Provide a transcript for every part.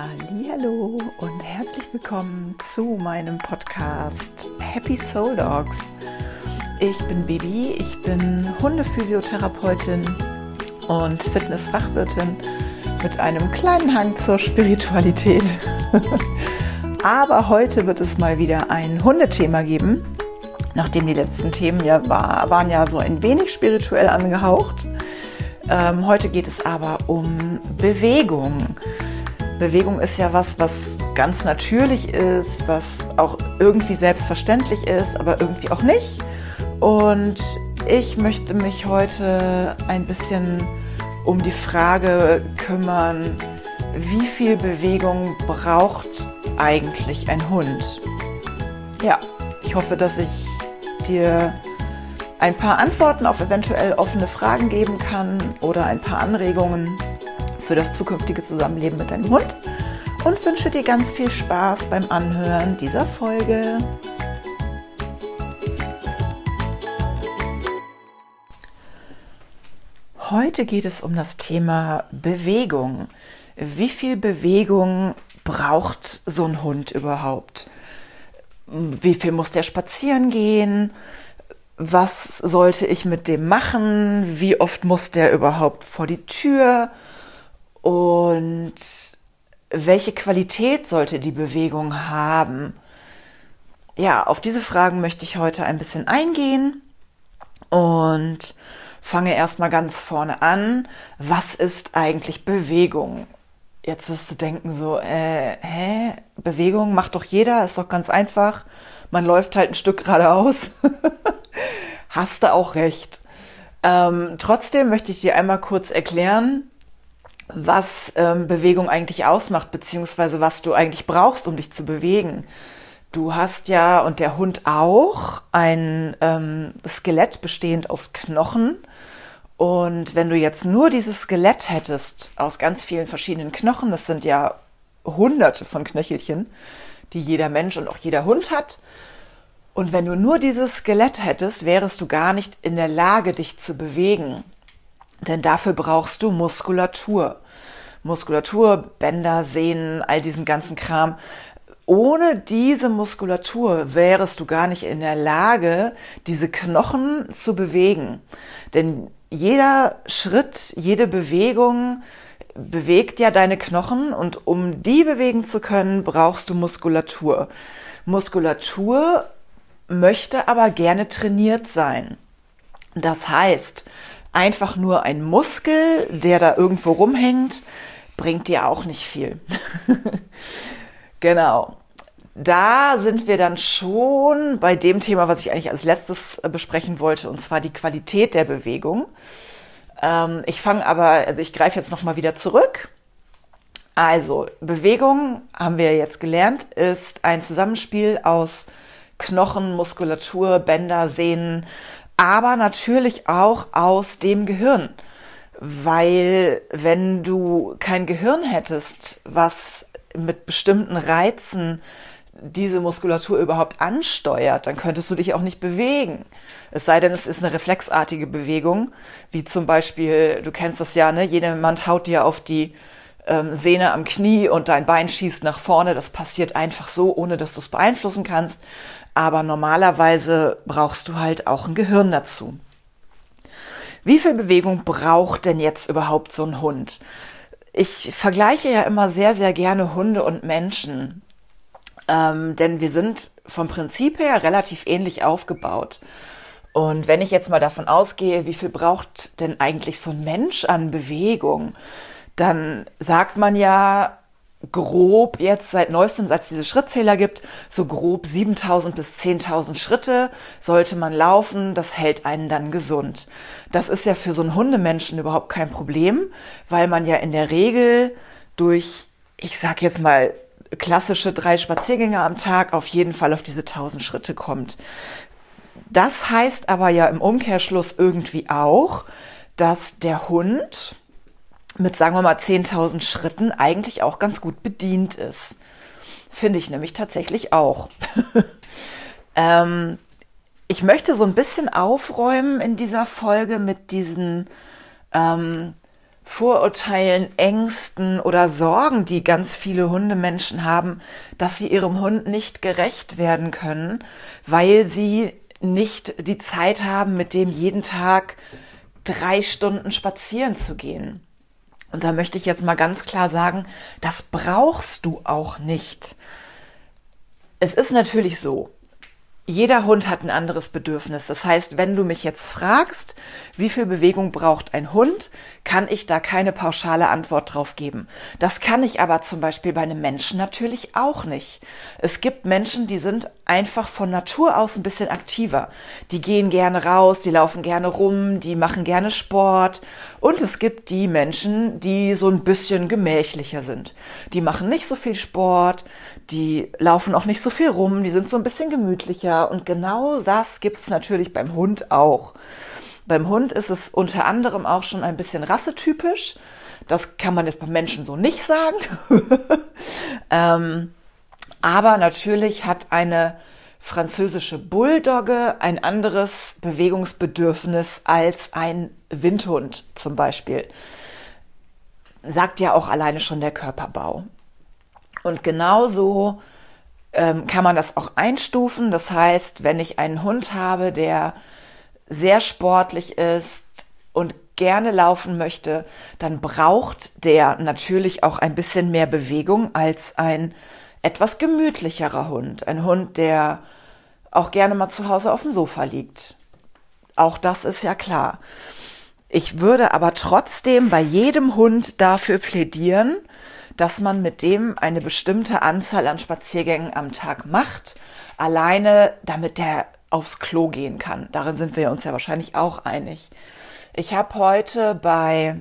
Hallo und herzlich willkommen zu meinem Podcast Happy Soul Dogs. Ich bin Bibi, ich bin Hundephysiotherapeutin und Fitnessfachwirtin mit einem kleinen Hang zur Spiritualität. Aber heute wird es mal wieder ein Hundethema geben, nachdem die letzten Themen ja war, waren ja so ein wenig spirituell angehaucht. Ähm, heute geht es aber um Bewegung. Bewegung ist ja was, was ganz natürlich ist, was auch irgendwie selbstverständlich ist, aber irgendwie auch nicht. Und ich möchte mich heute ein bisschen um die Frage kümmern, wie viel Bewegung braucht eigentlich ein Hund? Ja, ich hoffe, dass ich dir ein paar Antworten auf eventuell offene Fragen geben kann oder ein paar Anregungen für das zukünftige Zusammenleben mit deinem Hund und wünsche dir ganz viel Spaß beim Anhören dieser Folge. Heute geht es um das Thema Bewegung. Wie viel Bewegung braucht so ein Hund überhaupt? Wie viel muss der spazieren gehen? Was sollte ich mit dem machen? Wie oft muss der überhaupt vor die Tür? Und welche Qualität sollte die Bewegung haben? Ja, auf diese Fragen möchte ich heute ein bisschen eingehen und fange erstmal ganz vorne an. Was ist eigentlich Bewegung? Jetzt wirst du denken so, äh, hä? Bewegung macht doch jeder, ist doch ganz einfach. Man läuft halt ein Stück geradeaus. Hast du auch recht. Ähm, trotzdem möchte ich dir einmal kurz erklären, was ähm, Bewegung eigentlich ausmacht, beziehungsweise was du eigentlich brauchst, um dich zu bewegen. Du hast ja und der Hund auch ein ähm, Skelett bestehend aus Knochen. Und wenn du jetzt nur dieses Skelett hättest aus ganz vielen verschiedenen Knochen, das sind ja hunderte von Knöchelchen, die jeder Mensch und auch jeder Hund hat. Und wenn du nur dieses Skelett hättest, wärest du gar nicht in der Lage, dich zu bewegen. Denn dafür brauchst du Muskulatur. Muskulatur, Bänder, Sehnen, all diesen ganzen Kram. Ohne diese Muskulatur wärest du gar nicht in der Lage, diese Knochen zu bewegen. Denn jeder Schritt, jede Bewegung bewegt ja deine Knochen und um die bewegen zu können, brauchst du Muskulatur. Muskulatur möchte aber gerne trainiert sein. Das heißt, einfach nur ein Muskel, der da irgendwo rumhängt, bringt dir auch nicht viel. genau. Da sind wir dann schon bei dem Thema, was ich eigentlich als letztes äh, besprechen wollte, und zwar die Qualität der Bewegung. Ähm, ich fange aber, also ich greife jetzt nochmal wieder zurück. Also, Bewegung, haben wir jetzt gelernt, ist ein Zusammenspiel aus Knochen, Muskulatur, Bänder, Sehnen, aber natürlich auch aus dem Gehirn. Weil wenn du kein Gehirn hättest, was mit bestimmten Reizen diese Muskulatur überhaupt ansteuert, dann könntest du dich auch nicht bewegen. Es sei denn, es ist eine reflexartige Bewegung, wie zum Beispiel, du kennst das ja, ne? Jemand haut dir auf die ähm, Sehne am Knie und dein Bein schießt nach vorne. Das passiert einfach so, ohne dass du es beeinflussen kannst. Aber normalerweise brauchst du halt auch ein Gehirn dazu. Wie viel Bewegung braucht denn jetzt überhaupt so ein Hund? Ich vergleiche ja immer sehr, sehr gerne Hunde und Menschen, ähm, denn wir sind vom Prinzip her relativ ähnlich aufgebaut. Und wenn ich jetzt mal davon ausgehe, wie viel braucht denn eigentlich so ein Mensch an Bewegung, dann sagt man ja, grob jetzt seit neuestem, seit es diese Schrittzähler gibt, so grob 7000 bis 10.000 Schritte sollte man laufen. Das hält einen dann gesund. Das ist ja für so einen Hundemenschen überhaupt kein Problem, weil man ja in der Regel durch, ich sag jetzt mal, klassische drei Spaziergänge am Tag auf jeden Fall auf diese 1000 Schritte kommt. Das heißt aber ja im Umkehrschluss irgendwie auch, dass der Hund, mit, sagen wir mal, 10.000 Schritten eigentlich auch ganz gut bedient ist. Finde ich nämlich tatsächlich auch. ähm, ich möchte so ein bisschen aufräumen in dieser Folge mit diesen ähm, Vorurteilen, Ängsten oder Sorgen, die ganz viele Hundemenschen haben, dass sie ihrem Hund nicht gerecht werden können, weil sie nicht die Zeit haben, mit dem jeden Tag drei Stunden spazieren zu gehen. Und da möchte ich jetzt mal ganz klar sagen, das brauchst du auch nicht. Es ist natürlich so, jeder Hund hat ein anderes Bedürfnis. Das heißt, wenn du mich jetzt fragst, wie viel Bewegung braucht ein Hund, kann ich da keine pauschale Antwort drauf geben. Das kann ich aber zum Beispiel bei einem Menschen natürlich auch nicht. Es gibt Menschen, die sind einfach von Natur aus ein bisschen aktiver. Die gehen gerne raus, die laufen gerne rum, die machen gerne Sport. Und es gibt die Menschen, die so ein bisschen gemächlicher sind. Die machen nicht so viel Sport, die laufen auch nicht so viel rum, die sind so ein bisschen gemütlicher. Und genau das gibt's natürlich beim Hund auch. Beim Hund ist es unter anderem auch schon ein bisschen rassetypisch. Das kann man jetzt beim Menschen so nicht sagen. ähm, aber natürlich hat eine französische Bulldogge ein anderes Bewegungsbedürfnis als ein Windhund zum Beispiel. Sagt ja auch alleine schon der Körperbau. Und genauso ähm, kann man das auch einstufen. Das heißt, wenn ich einen Hund habe, der sehr sportlich ist und gerne laufen möchte, dann braucht der natürlich auch ein bisschen mehr Bewegung als ein etwas gemütlicherer Hund. Ein Hund, der auch gerne mal zu Hause auf dem Sofa liegt. Auch das ist ja klar. Ich würde aber trotzdem bei jedem Hund dafür plädieren, dass man mit dem eine bestimmte Anzahl an Spaziergängen am Tag macht, alleine damit der aufs Klo gehen kann. Darin sind wir uns ja wahrscheinlich auch einig. Ich habe heute bei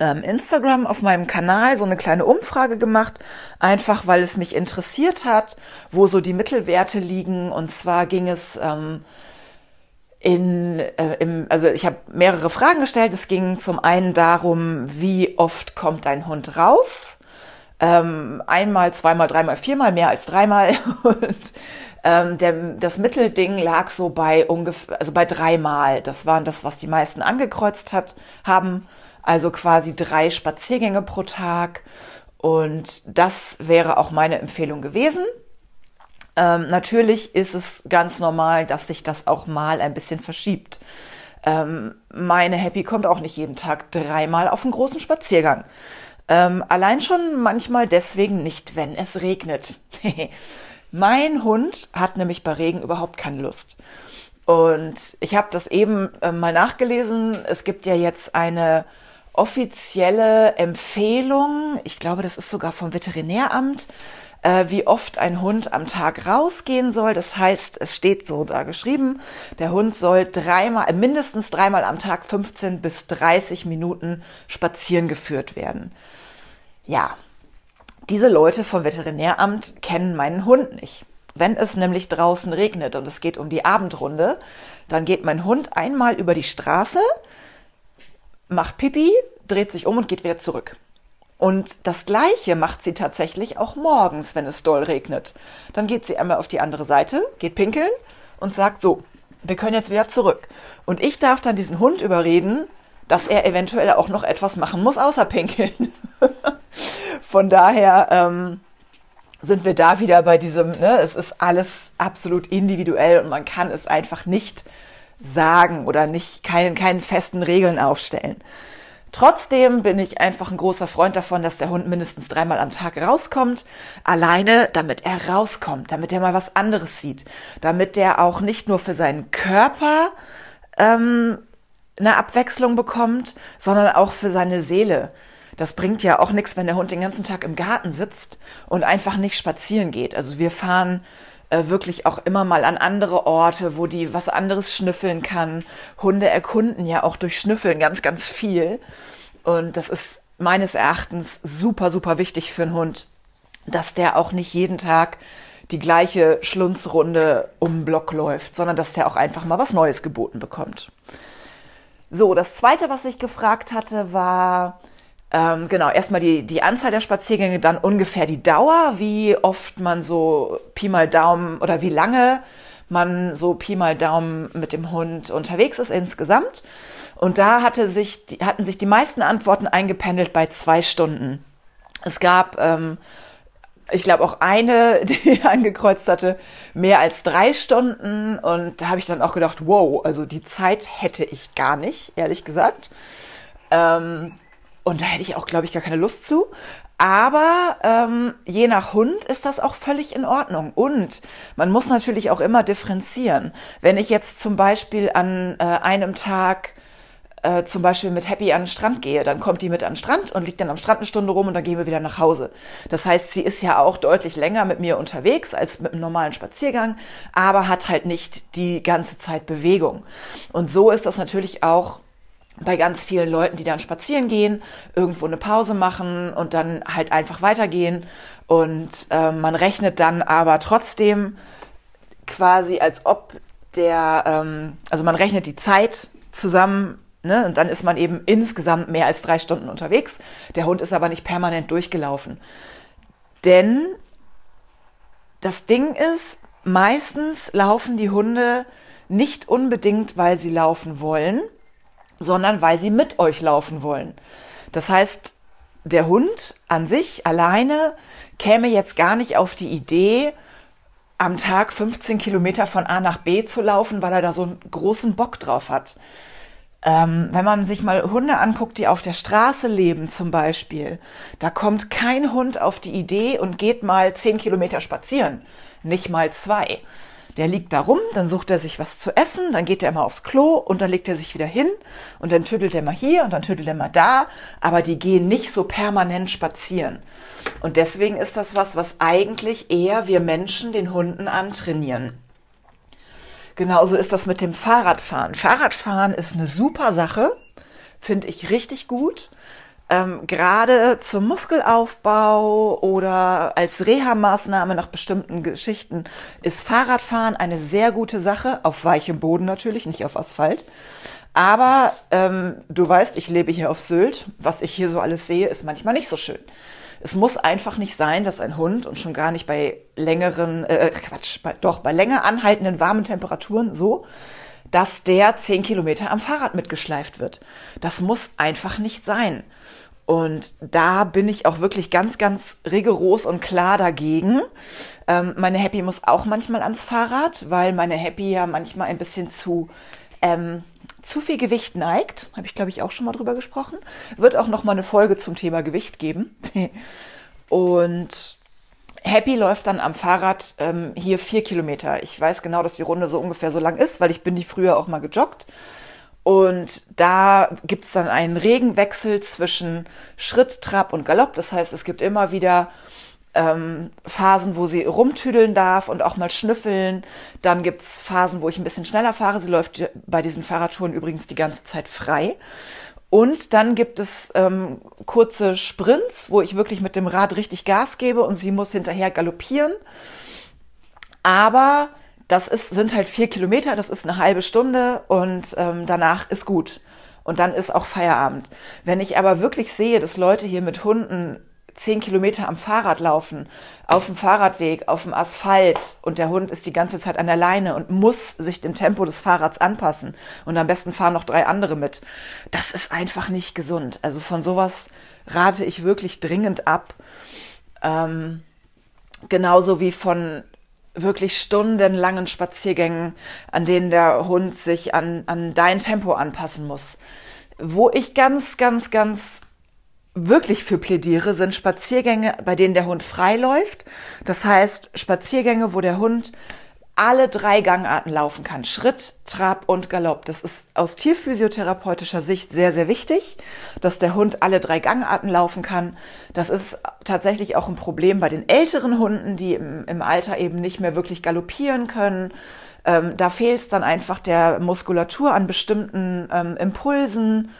ähm, Instagram auf meinem Kanal so eine kleine Umfrage gemacht, einfach weil es mich interessiert hat, wo so die Mittelwerte liegen. Und zwar ging es ähm, in, äh, im, also ich habe mehrere Fragen gestellt. Es ging zum einen darum, wie oft kommt dein Hund raus? Ähm, einmal, zweimal, dreimal, viermal, mehr als dreimal. Und ähm, der, das Mittelding lag so bei ungefähr, also bei dreimal. Das waren das, was die meisten angekreuzt hat, haben. Also quasi drei Spaziergänge pro Tag. Und das wäre auch meine Empfehlung gewesen. Ähm, natürlich ist es ganz normal, dass sich das auch mal ein bisschen verschiebt. Ähm, meine Happy kommt auch nicht jeden Tag dreimal auf einen großen Spaziergang. Ähm, allein schon manchmal deswegen nicht, wenn es regnet. mein Hund hat nämlich bei Regen überhaupt keine Lust. Und ich habe das eben äh, mal nachgelesen. Es gibt ja jetzt eine offizielle Empfehlung, ich glaube, das ist sogar vom Veterinäramt, äh, wie oft ein Hund am Tag rausgehen soll. Das heißt, es steht so da geschrieben, der Hund soll dreimal, äh, mindestens dreimal am Tag 15 bis 30 Minuten spazieren geführt werden. Ja, diese Leute vom Veterinäramt kennen meinen Hund nicht. Wenn es nämlich draußen regnet und es geht um die Abendrunde, dann geht mein Hund einmal über die Straße, macht Pipi, dreht sich um und geht wieder zurück. Und das Gleiche macht sie tatsächlich auch morgens, wenn es doll regnet. Dann geht sie einmal auf die andere Seite, geht pinkeln und sagt so, wir können jetzt wieder zurück. Und ich darf dann diesen Hund überreden, dass er eventuell auch noch etwas machen muss, außer pinkeln. Von daher ähm, sind wir da wieder bei diesem, ne, es ist alles absolut individuell und man kann es einfach nicht sagen oder nicht keinen, keinen festen Regeln aufstellen. Trotzdem bin ich einfach ein großer Freund davon, dass der Hund mindestens dreimal am Tag rauskommt, alleine damit er rauskommt, damit er mal was anderes sieht, damit der auch nicht nur für seinen Körper ähm, eine Abwechslung bekommt, sondern auch für seine Seele. Das bringt ja auch nichts, wenn der Hund den ganzen Tag im Garten sitzt und einfach nicht spazieren geht. Also wir fahren äh, wirklich auch immer mal an andere Orte, wo die was anderes schnüffeln kann. Hunde erkunden ja auch durch Schnüffeln ganz, ganz viel. Und das ist meines Erachtens super, super wichtig für einen Hund, dass der auch nicht jeden Tag die gleiche Schlunzrunde um den Block läuft, sondern dass der auch einfach mal was Neues geboten bekommt. So, das zweite, was ich gefragt hatte, war, ähm, genau, erstmal die, die Anzahl der Spaziergänge, dann ungefähr die Dauer, wie oft man so Pi mal Daumen oder wie lange man so Pi mal Daumen mit dem Hund unterwegs ist insgesamt. Und da hatte sich, hatten sich die meisten Antworten eingependelt bei zwei Stunden. Es gab, ähm, ich glaube, auch eine, die angekreuzt hatte, mehr als drei Stunden. Und da habe ich dann auch gedacht, wow, also die Zeit hätte ich gar nicht, ehrlich gesagt. Ähm, und da hätte ich auch, glaube ich, gar keine Lust zu. Aber ähm, je nach Hund ist das auch völlig in Ordnung. Und man muss natürlich auch immer differenzieren. Wenn ich jetzt zum Beispiel an äh, einem Tag äh, zum Beispiel mit Happy an den Strand gehe, dann kommt die mit an den Strand und liegt dann am Strand eine Stunde rum und dann gehen wir wieder nach Hause. Das heißt, sie ist ja auch deutlich länger mit mir unterwegs als mit einem normalen Spaziergang, aber hat halt nicht die ganze Zeit Bewegung. Und so ist das natürlich auch bei ganz vielen Leuten, die dann spazieren gehen, irgendwo eine Pause machen und dann halt einfach weitergehen. Und äh, man rechnet dann aber trotzdem quasi, als ob der, ähm, also man rechnet die Zeit zusammen, ne, und dann ist man eben insgesamt mehr als drei Stunden unterwegs. Der Hund ist aber nicht permanent durchgelaufen. Denn das Ding ist, meistens laufen die Hunde nicht unbedingt, weil sie laufen wollen, sondern weil sie mit euch laufen wollen. Das heißt, der Hund an sich alleine käme jetzt gar nicht auf die Idee, am Tag 15 Kilometer von A nach B zu laufen, weil er da so einen großen Bock drauf hat. Ähm, wenn man sich mal Hunde anguckt, die auf der Straße leben zum Beispiel, da kommt kein Hund auf die Idee und geht mal 10 Kilometer spazieren, nicht mal zwei. Der liegt da rum, dann sucht er sich was zu essen, dann geht er mal aufs Klo und dann legt er sich wieder hin und dann tüdelt er mal hier und dann tüdelt er mal da, aber die gehen nicht so permanent spazieren. Und deswegen ist das was, was eigentlich eher wir Menschen den Hunden antrainieren. Genauso ist das mit dem Fahrradfahren. Fahrradfahren ist eine super Sache, finde ich richtig gut ähm, gerade zum Muskelaufbau oder als Reha-Maßnahme nach bestimmten Geschichten ist Fahrradfahren eine sehr gute Sache, auf weichem Boden natürlich, nicht auf Asphalt. Aber ähm, du weißt, ich lebe hier auf Sylt. Was ich hier so alles sehe, ist manchmal nicht so schön. Es muss einfach nicht sein, dass ein Hund und schon gar nicht bei längeren, äh, Quatsch, bei, doch bei länger anhaltenden warmen Temperaturen so, dass der zehn Kilometer am Fahrrad mitgeschleift wird. Das muss einfach nicht sein. Und da bin ich auch wirklich ganz, ganz rigoros und klar dagegen. Ähm, meine Happy muss auch manchmal ans Fahrrad, weil meine Happy ja manchmal ein bisschen zu ähm, zu viel Gewicht neigt. Habe ich, glaube ich, auch schon mal drüber gesprochen. Wird auch noch mal eine Folge zum Thema Gewicht geben. und Happy läuft dann am Fahrrad ähm, hier vier Kilometer. Ich weiß genau, dass die Runde so ungefähr so lang ist, weil ich bin die früher auch mal gejoggt. Und da gibt es dann einen Regenwechsel zwischen Schritt, Trab und Galopp. Das heißt, es gibt immer wieder ähm, Phasen, wo sie rumtüdeln darf und auch mal schnüffeln. Dann gibt es Phasen, wo ich ein bisschen schneller fahre. Sie läuft bei diesen Fahrradtouren übrigens die ganze Zeit frei. Und dann gibt es ähm, kurze Sprints, wo ich wirklich mit dem Rad richtig Gas gebe und sie muss hinterher galoppieren. Aber das ist, sind halt vier Kilometer, das ist eine halbe Stunde und ähm, danach ist gut. Und dann ist auch Feierabend. Wenn ich aber wirklich sehe, dass Leute hier mit Hunden zehn Kilometer am Fahrrad laufen, auf dem Fahrradweg, auf dem Asphalt und der Hund ist die ganze Zeit an der Leine und muss sich dem Tempo des Fahrrads anpassen und am besten fahren noch drei andere mit. Das ist einfach nicht gesund. Also von sowas rate ich wirklich dringend ab. Ähm, genauso wie von wirklich stundenlangen Spaziergängen, an denen der Hund sich an, an dein Tempo anpassen muss. Wo ich ganz, ganz, ganz wirklich für plädiere, sind Spaziergänge, bei denen der Hund frei läuft. Das heißt, Spaziergänge, wo der Hund alle drei Gangarten laufen kann. Schritt, Trab und Galopp. Das ist aus tierphysiotherapeutischer Sicht sehr, sehr wichtig, dass der Hund alle drei Gangarten laufen kann. Das ist tatsächlich auch ein Problem bei den älteren Hunden, die im, im Alter eben nicht mehr wirklich galoppieren können. Ähm, da fehlt es dann einfach der Muskulatur an bestimmten ähm, Impulsen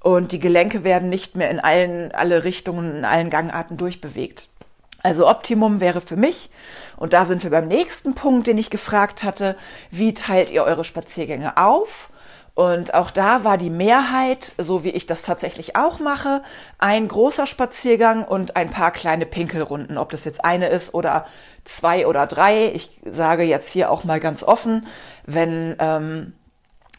und die Gelenke werden nicht mehr in allen, alle Richtungen, in allen Gangarten durchbewegt. Also Optimum wäre für mich, und da sind wir beim nächsten Punkt, den ich gefragt hatte, wie teilt ihr eure Spaziergänge auf? Und auch da war die Mehrheit, so wie ich das tatsächlich auch mache, ein großer Spaziergang und ein paar kleine Pinkelrunden. Ob das jetzt eine ist oder zwei oder drei. Ich sage jetzt hier auch mal ganz offen, wenn ähm,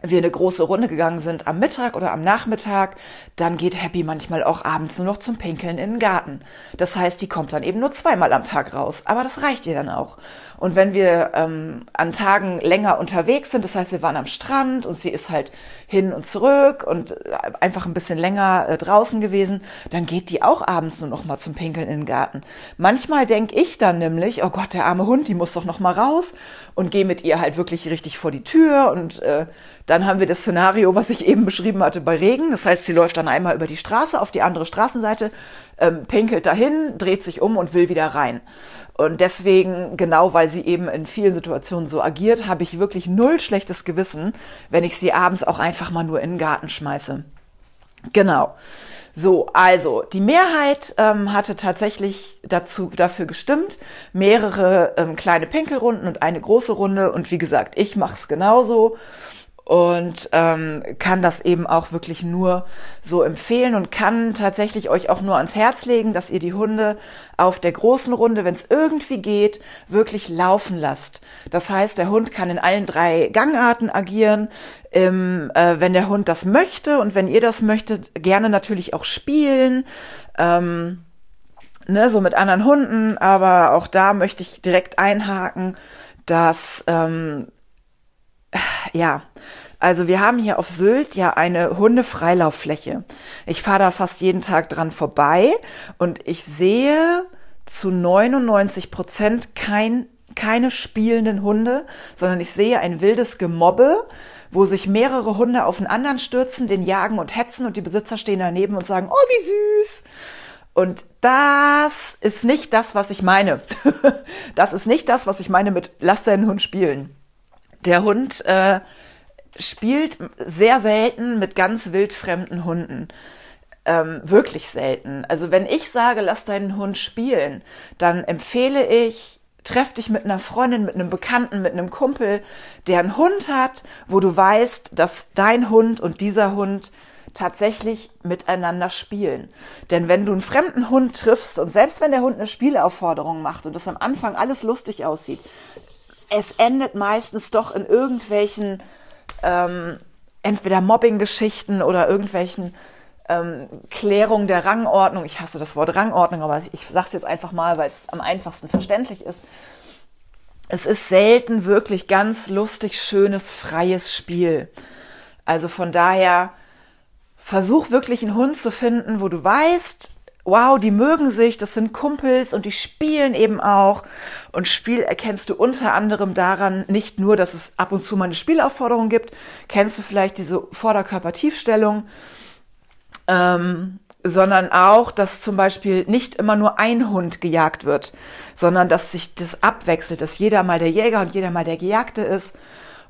wir eine große Runde gegangen sind am Mittag oder am Nachmittag, dann geht Happy manchmal auch abends nur noch zum Pinkeln in den Garten. Das heißt, die kommt dann eben nur zweimal am Tag raus, aber das reicht ihr dann auch. Und wenn wir ähm, an Tagen länger unterwegs sind, das heißt, wir waren am Strand und sie ist halt hin und zurück und äh, einfach ein bisschen länger äh, draußen gewesen, dann geht die auch abends nur noch mal zum Pinkeln in den Garten. Manchmal denke ich dann nämlich, oh Gott, der arme Hund, die muss doch noch mal raus und gehe mit ihr halt wirklich richtig vor die Tür und äh, dann haben wir das Szenario, was ich eben beschrieben hatte bei Regen. Das heißt, sie läuft dann einmal über die Straße auf die andere Straßenseite, ähm, pinkelt dahin, dreht sich um und will wieder rein. Und deswegen, genau weil sie eben in vielen Situationen so agiert, habe ich wirklich null schlechtes Gewissen, wenn ich sie abends auch einfach mal nur in den Garten schmeiße. Genau. So, also die Mehrheit ähm, hatte tatsächlich dazu dafür gestimmt, mehrere ähm, kleine Pinkelrunden und eine große Runde. Und wie gesagt, ich mache es genauso und ähm, kann das eben auch wirklich nur so empfehlen und kann tatsächlich euch auch nur ans Herz legen, dass ihr die Hunde auf der großen Runde, wenn es irgendwie geht, wirklich laufen lasst. Das heißt, der Hund kann in allen drei Gangarten agieren. Ähm, äh, wenn der Hund das möchte und wenn ihr das möchtet, gerne natürlich auch spielen. Ähm, ne, so mit anderen Hunden, aber auch da möchte ich direkt einhaken, dass ähm, ja, also wir haben hier auf Sylt ja eine Hundefreilauffläche. Ich fahre da fast jeden Tag dran vorbei und ich sehe zu 99 Prozent kein, keine spielenden Hunde, sondern ich sehe ein wildes Gemobbe, wo sich mehrere Hunde auf den anderen stürzen, den jagen und hetzen und die Besitzer stehen daneben und sagen, oh, wie süß. Und das ist nicht das, was ich meine. das ist nicht das, was ich meine mit lass deinen Hund spielen. Der Hund äh, spielt sehr selten mit ganz wildfremden Hunden. Ähm, wirklich selten. Also wenn ich sage, lass deinen Hund spielen, dann empfehle ich, treff dich mit einer Freundin, mit einem Bekannten, mit einem Kumpel, der einen Hund hat, wo du weißt, dass dein Hund und dieser Hund tatsächlich miteinander spielen. Denn wenn du einen fremden Hund triffst und selbst wenn der Hund eine Spielaufforderung macht und das am Anfang alles lustig aussieht, es endet meistens doch in irgendwelchen ähm, entweder Mobbing-Geschichten oder irgendwelchen ähm, Klärungen der Rangordnung. Ich hasse das Wort Rangordnung, aber ich, ich sage es jetzt einfach mal, weil es am einfachsten verständlich ist. Es ist selten wirklich ganz lustig, schönes, freies Spiel. Also von daher versuch wirklich einen Hund zu finden, wo du weißt, wow, die mögen sich, das sind Kumpels und die spielen eben auch. Und Spiel erkennst du unter anderem daran nicht nur, dass es ab und zu mal eine Spielaufforderung gibt, kennst du vielleicht diese Vorderkörpertiefstellung, ähm, sondern auch, dass zum Beispiel nicht immer nur ein Hund gejagt wird, sondern dass sich das abwechselt, dass jeder mal der Jäger und jeder mal der Gejagte ist.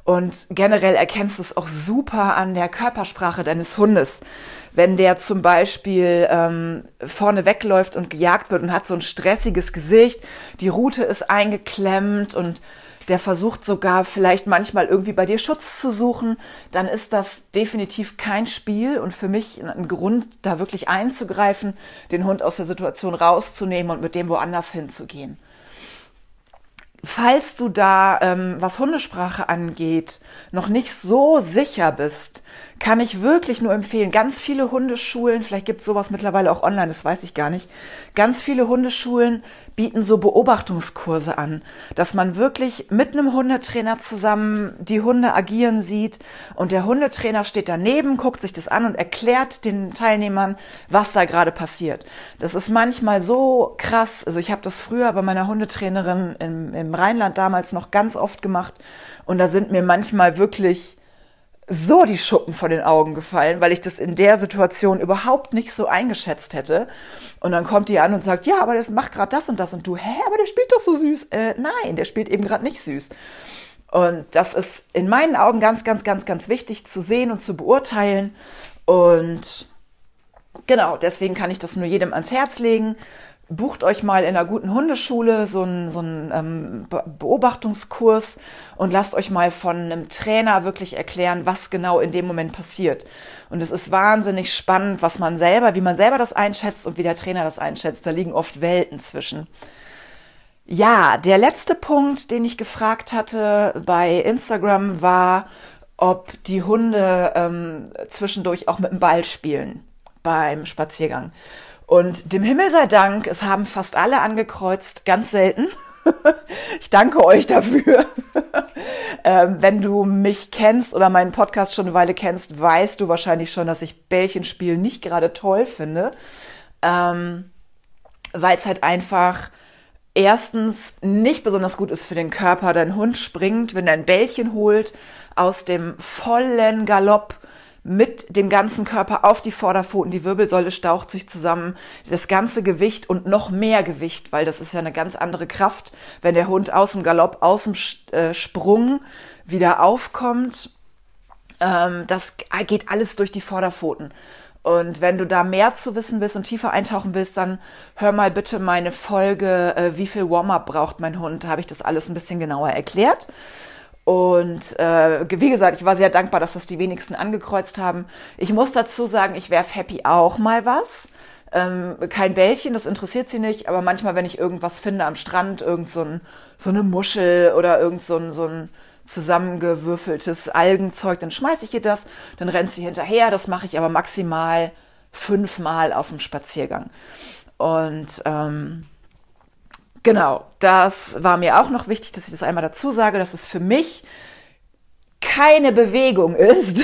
Und generell erkennst du es auch super an der Körpersprache deines Hundes wenn der zum Beispiel ähm, vorne wegläuft und gejagt wird und hat so ein stressiges Gesicht, die Rute ist eingeklemmt und der versucht sogar vielleicht manchmal irgendwie bei dir Schutz zu suchen, dann ist das definitiv kein Spiel und für mich ein Grund, da wirklich einzugreifen, den Hund aus der Situation rauszunehmen und mit dem woanders hinzugehen. Falls du da, ähm, was Hundesprache angeht, noch nicht so sicher bist, kann ich wirklich nur empfehlen. Ganz viele Hundeschulen, vielleicht gibt es sowas mittlerweile auch online, das weiß ich gar nicht. Ganz viele Hundeschulen bieten so Beobachtungskurse an, dass man wirklich mit einem Hundetrainer zusammen die Hunde agieren sieht und der Hundetrainer steht daneben, guckt sich das an und erklärt den Teilnehmern, was da gerade passiert. Das ist manchmal so krass. Also ich habe das früher bei meiner Hundetrainerin im, im Rheinland damals noch ganz oft gemacht und da sind mir manchmal wirklich so die Schuppen vor den Augen gefallen, weil ich das in der Situation überhaupt nicht so eingeschätzt hätte. Und dann kommt die an und sagt, ja, aber das macht gerade das und das. Und du, hä, aber der spielt doch so süß. Äh, nein, der spielt eben gerade nicht süß. Und das ist in meinen Augen ganz, ganz, ganz, ganz wichtig zu sehen und zu beurteilen. Und genau, deswegen kann ich das nur jedem ans Herz legen bucht euch mal in einer guten Hundeschule so einen, so einen ähm, Beobachtungskurs und lasst euch mal von einem Trainer wirklich erklären, was genau in dem Moment passiert. Und es ist wahnsinnig spannend, was man selber, wie man selber das einschätzt und wie der Trainer das einschätzt. Da liegen oft Welten zwischen. Ja, der letzte Punkt, den ich gefragt hatte bei Instagram war, ob die Hunde ähm, zwischendurch auch mit dem Ball spielen beim Spaziergang. Und dem Himmel sei Dank, es haben fast alle angekreuzt, ganz selten. ich danke euch dafür. ähm, wenn du mich kennst oder meinen Podcast schon eine Weile kennst, weißt du wahrscheinlich schon, dass ich Bällchenspiel nicht gerade toll finde. Ähm, Weil es halt einfach erstens nicht besonders gut ist für den Körper. Dein Hund springt, wenn er ein Bällchen holt, aus dem vollen Galopp mit dem ganzen Körper auf die Vorderpfoten, die Wirbelsäule staucht sich zusammen, das ganze Gewicht und noch mehr Gewicht, weil das ist ja eine ganz andere Kraft, wenn der Hund aus dem Galopp, aus dem äh, Sprung wieder aufkommt. Ähm, das geht alles durch die Vorderpfoten. Und wenn du da mehr zu wissen willst und tiefer eintauchen willst, dann hör mal bitte meine Folge, äh, wie viel Warm-up braucht mein Hund. Da habe ich das alles ein bisschen genauer erklärt. Und äh, wie gesagt, ich war sehr dankbar, dass das die wenigsten angekreuzt haben. Ich muss dazu sagen, ich werf Happy auch mal was. Ähm, kein Bällchen, das interessiert sie nicht, aber manchmal, wenn ich irgendwas finde am Strand, irgend so, ein, so eine Muschel oder irgend so ein, so ein zusammengewürfeltes Algenzeug, dann schmeiße ich ihr das, dann rennt sie hinterher. Das mache ich aber maximal fünfmal auf dem Spaziergang. Und ähm, Genau, das war mir auch noch wichtig, dass ich das einmal dazu sage, dass es für mich keine Bewegung ist,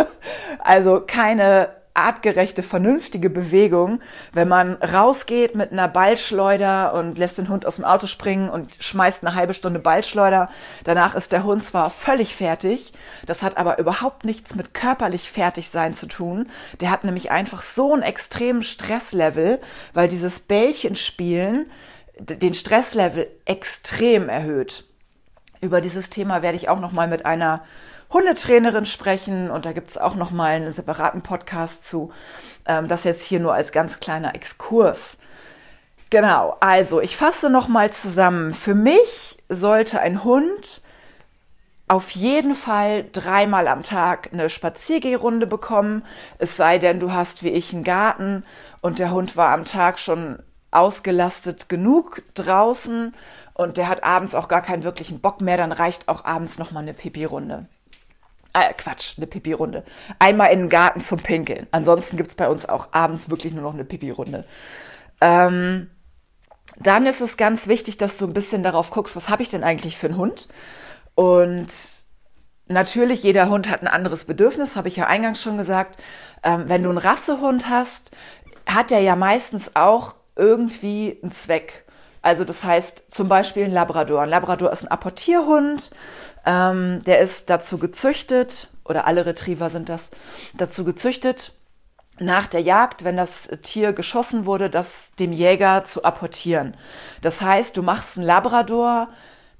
also keine artgerechte, vernünftige Bewegung, wenn man rausgeht mit einer Ballschleuder und lässt den Hund aus dem Auto springen und schmeißt eine halbe Stunde Ballschleuder. Danach ist der Hund zwar völlig fertig, das hat aber überhaupt nichts mit körperlich fertig sein zu tun. Der hat nämlich einfach so einen extremen Stresslevel, weil dieses Bällchen spielen den Stresslevel extrem erhöht. Über dieses Thema werde ich auch noch mal mit einer Hundetrainerin sprechen und da gibt es auch noch mal einen separaten Podcast zu. Ähm, das jetzt hier nur als ganz kleiner Exkurs. Genau, also ich fasse noch mal zusammen. Für mich sollte ein Hund auf jeden Fall dreimal am Tag eine Spaziergehrunde bekommen. Es sei denn, du hast wie ich einen Garten und der Hund war am Tag schon ausgelastet genug draußen und der hat abends auch gar keinen wirklichen Bock mehr, dann reicht auch abends nochmal eine Pipi-Runde. Äh, Quatsch, eine Pipi-Runde. Einmal in den Garten zum Pinkeln. Ansonsten gibt es bei uns auch abends wirklich nur noch eine Pipi-Runde. Ähm, dann ist es ganz wichtig, dass du ein bisschen darauf guckst, was habe ich denn eigentlich für einen Hund? Und natürlich, jeder Hund hat ein anderes Bedürfnis, habe ich ja eingangs schon gesagt. Ähm, wenn du einen Rassehund hast, hat er ja meistens auch irgendwie einen Zweck. Also das heißt zum Beispiel ein Labrador. Ein Labrador ist ein Apportierhund, ähm, der ist dazu gezüchtet, oder alle Retriever sind das, dazu gezüchtet, nach der Jagd, wenn das Tier geschossen wurde, das dem Jäger zu apportieren. Das heißt, du machst einen Labrador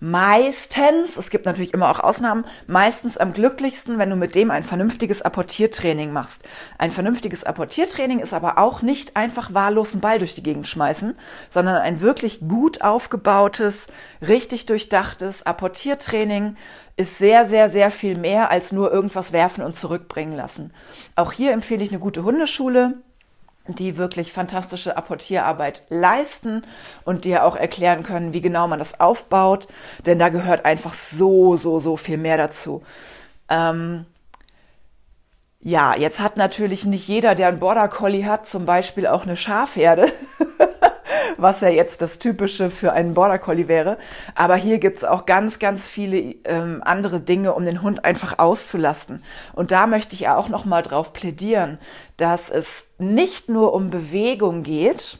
meistens, es gibt natürlich immer auch Ausnahmen, meistens am glücklichsten, wenn du mit dem ein vernünftiges Apportiertraining machst. Ein vernünftiges Apportiertraining ist aber auch nicht einfach wahllos einen Ball durch die Gegend schmeißen, sondern ein wirklich gut aufgebautes, richtig durchdachtes Apportiertraining ist sehr, sehr, sehr viel mehr als nur irgendwas werfen und zurückbringen lassen. Auch hier empfehle ich eine gute Hundeschule die wirklich fantastische Apportierarbeit leisten und dir auch erklären können, wie genau man das aufbaut, denn da gehört einfach so, so, so viel mehr dazu. Ähm, ja, jetzt hat natürlich nicht jeder, der einen Border Collie hat, zum Beispiel auch eine Schafherde. was ja jetzt das Typische für einen Border Collie wäre. Aber hier gibt's auch ganz, ganz viele ähm, andere Dinge, um den Hund einfach auszulasten. Und da möchte ich auch noch mal drauf plädieren, dass es nicht nur um Bewegung geht.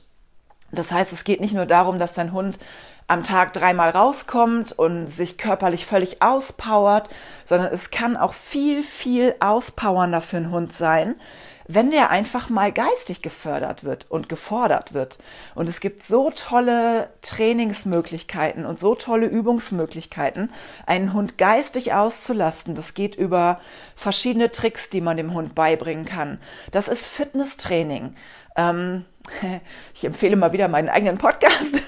Das heißt, es geht nicht nur darum, dass dein Hund am Tag dreimal rauskommt und sich körperlich völlig auspowert, sondern es kann auch viel, viel auspowernder für einen Hund sein, wenn der einfach mal geistig gefördert wird und gefordert wird. Und es gibt so tolle Trainingsmöglichkeiten und so tolle Übungsmöglichkeiten, einen Hund geistig auszulasten. Das geht über verschiedene Tricks, die man dem Hund beibringen kann. Das ist Fitnesstraining. Ähm, ich empfehle mal wieder meinen eigenen Podcast.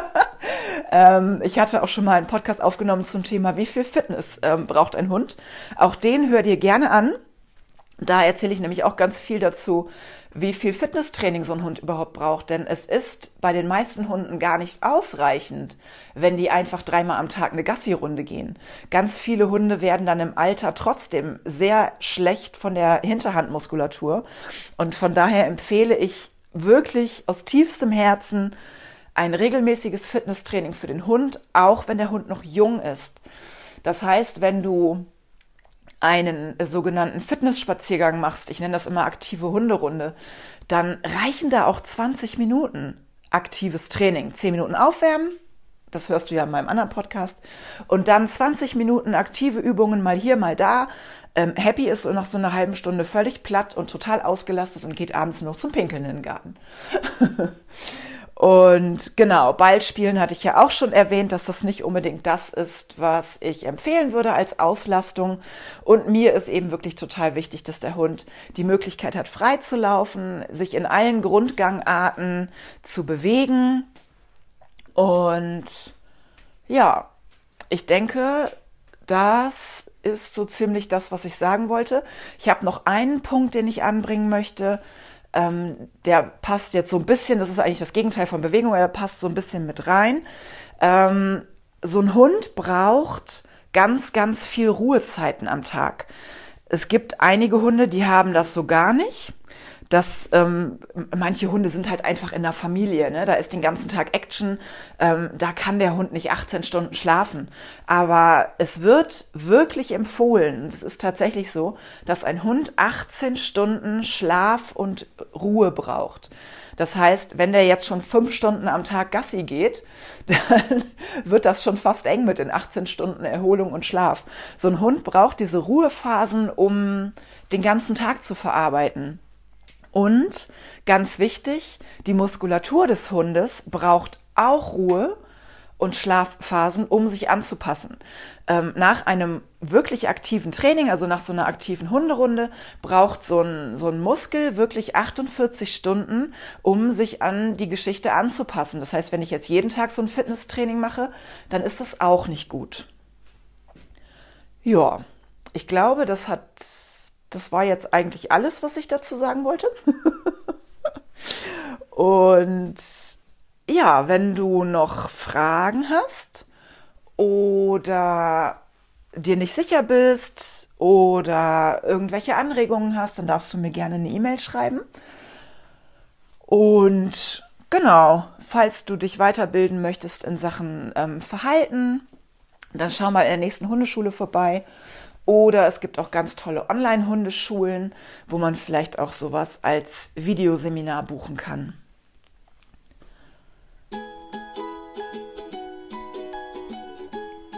ähm, ich hatte auch schon mal einen Podcast aufgenommen zum Thema, wie viel Fitness ähm, braucht ein Hund. Auch den hör dir gerne an. Da erzähle ich nämlich auch ganz viel dazu, wie viel Fitnesstraining so ein Hund überhaupt braucht. Denn es ist bei den meisten Hunden gar nicht ausreichend, wenn die einfach dreimal am Tag eine Gassi-Runde gehen. Ganz viele Hunde werden dann im Alter trotzdem sehr schlecht von der Hinterhandmuskulatur. Und von daher empfehle ich wirklich aus tiefstem Herzen ein regelmäßiges Fitnesstraining für den Hund, auch wenn der Hund noch jung ist. Das heißt, wenn du einen sogenannten Fitnessspaziergang machst, ich nenne das immer aktive Hunderunde, dann reichen da auch 20 Minuten aktives Training. 10 Minuten aufwärmen, das hörst du ja in meinem anderen Podcast, und dann 20 Minuten aktive Übungen mal hier, mal da. Ähm, happy ist nach so einer halben Stunde völlig platt und total ausgelastet und geht abends noch zum Pinkeln in den Garten. Und genau, Ballspielen hatte ich ja auch schon erwähnt, dass das nicht unbedingt das ist, was ich empfehlen würde als Auslastung. Und mir ist eben wirklich total wichtig, dass der Hund die Möglichkeit hat, frei zu laufen, sich in allen Grundgangarten zu bewegen. Und ja, ich denke, das ist so ziemlich das, was ich sagen wollte. Ich habe noch einen Punkt, den ich anbringen möchte ähm, der passt jetzt so ein bisschen, das ist eigentlich das Gegenteil von Bewegung, er passt so ein bisschen mit rein. Ähm, so ein Hund braucht ganz, ganz viel Ruhezeiten am Tag. Es gibt einige Hunde, die haben das so gar nicht dass ähm, manche Hunde sind halt einfach in der Familie. Ne? Da ist den ganzen Tag Action. Ähm, da kann der Hund nicht 18 Stunden schlafen. Aber es wird wirklich empfohlen, es ist tatsächlich so, dass ein Hund 18 Stunden Schlaf und Ruhe braucht. Das heißt, wenn der jetzt schon fünf Stunden am Tag Gassi geht, dann wird das schon fast eng mit den 18 Stunden Erholung und Schlaf. So ein Hund braucht diese Ruhephasen, um den ganzen Tag zu verarbeiten. Und ganz wichtig, die Muskulatur des Hundes braucht auch Ruhe und Schlafphasen, um sich anzupassen. Ähm, nach einem wirklich aktiven Training, also nach so einer aktiven Hunderunde, braucht so ein, so ein Muskel wirklich 48 Stunden, um sich an die Geschichte anzupassen. Das heißt, wenn ich jetzt jeden Tag so ein Fitnesstraining mache, dann ist das auch nicht gut. Ja, ich glaube, das hat das war jetzt eigentlich alles, was ich dazu sagen wollte. Und ja, wenn du noch Fragen hast oder dir nicht sicher bist oder irgendwelche Anregungen hast, dann darfst du mir gerne eine E-Mail schreiben. Und genau, falls du dich weiterbilden möchtest in Sachen ähm, Verhalten, dann schau mal in der nächsten Hundeschule vorbei. Oder es gibt auch ganz tolle Online-Hundeschulen, wo man vielleicht auch sowas als Videoseminar buchen kann.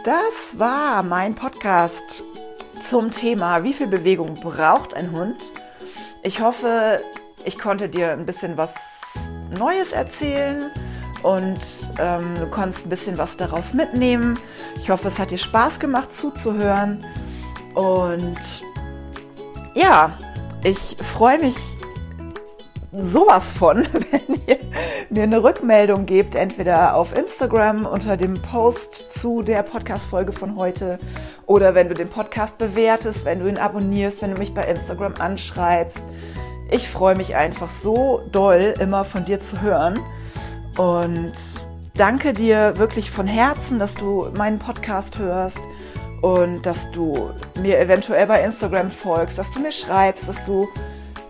Das war mein Podcast zum Thema, wie viel Bewegung braucht ein Hund. Ich hoffe, ich konnte dir ein bisschen was Neues erzählen und ähm, du konntest ein bisschen was daraus mitnehmen. Ich hoffe, es hat dir Spaß gemacht zuzuhören. Und ja, ich freue mich sowas von, wenn ihr mir eine Rückmeldung gebt, entweder auf Instagram unter dem Post zu der Podcast-Folge von heute oder wenn du den Podcast bewertest, wenn du ihn abonnierst, wenn du mich bei Instagram anschreibst. Ich freue mich einfach so doll, immer von dir zu hören und danke dir wirklich von Herzen, dass du meinen Podcast hörst und dass du mir eventuell bei Instagram folgst, dass du mir schreibst, dass du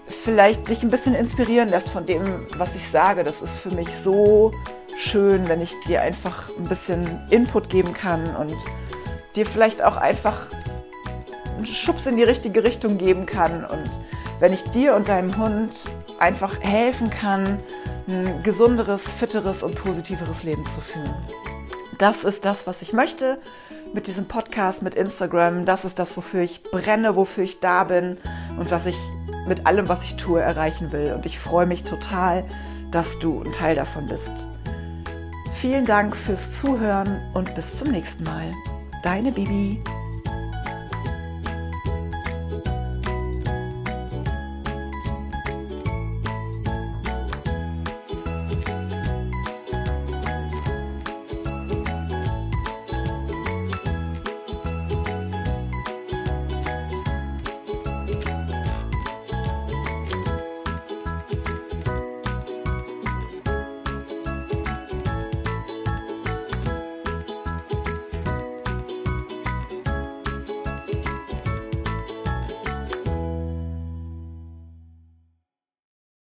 vielleicht dich ein bisschen inspirieren lässt von dem, was ich sage. Das ist für mich so schön, wenn ich dir einfach ein bisschen Input geben kann und dir vielleicht auch einfach einen Schubs in die richtige Richtung geben kann und wenn ich dir und deinem Hund einfach helfen kann, ein gesunderes, fitteres und positiveres Leben zu führen. Das ist das, was ich möchte mit diesem Podcast, mit Instagram. Das ist das, wofür ich brenne, wofür ich da bin und was ich mit allem, was ich tue, erreichen will. Und ich freue mich total, dass du ein Teil davon bist. Vielen Dank fürs Zuhören und bis zum nächsten Mal. Deine Bibi.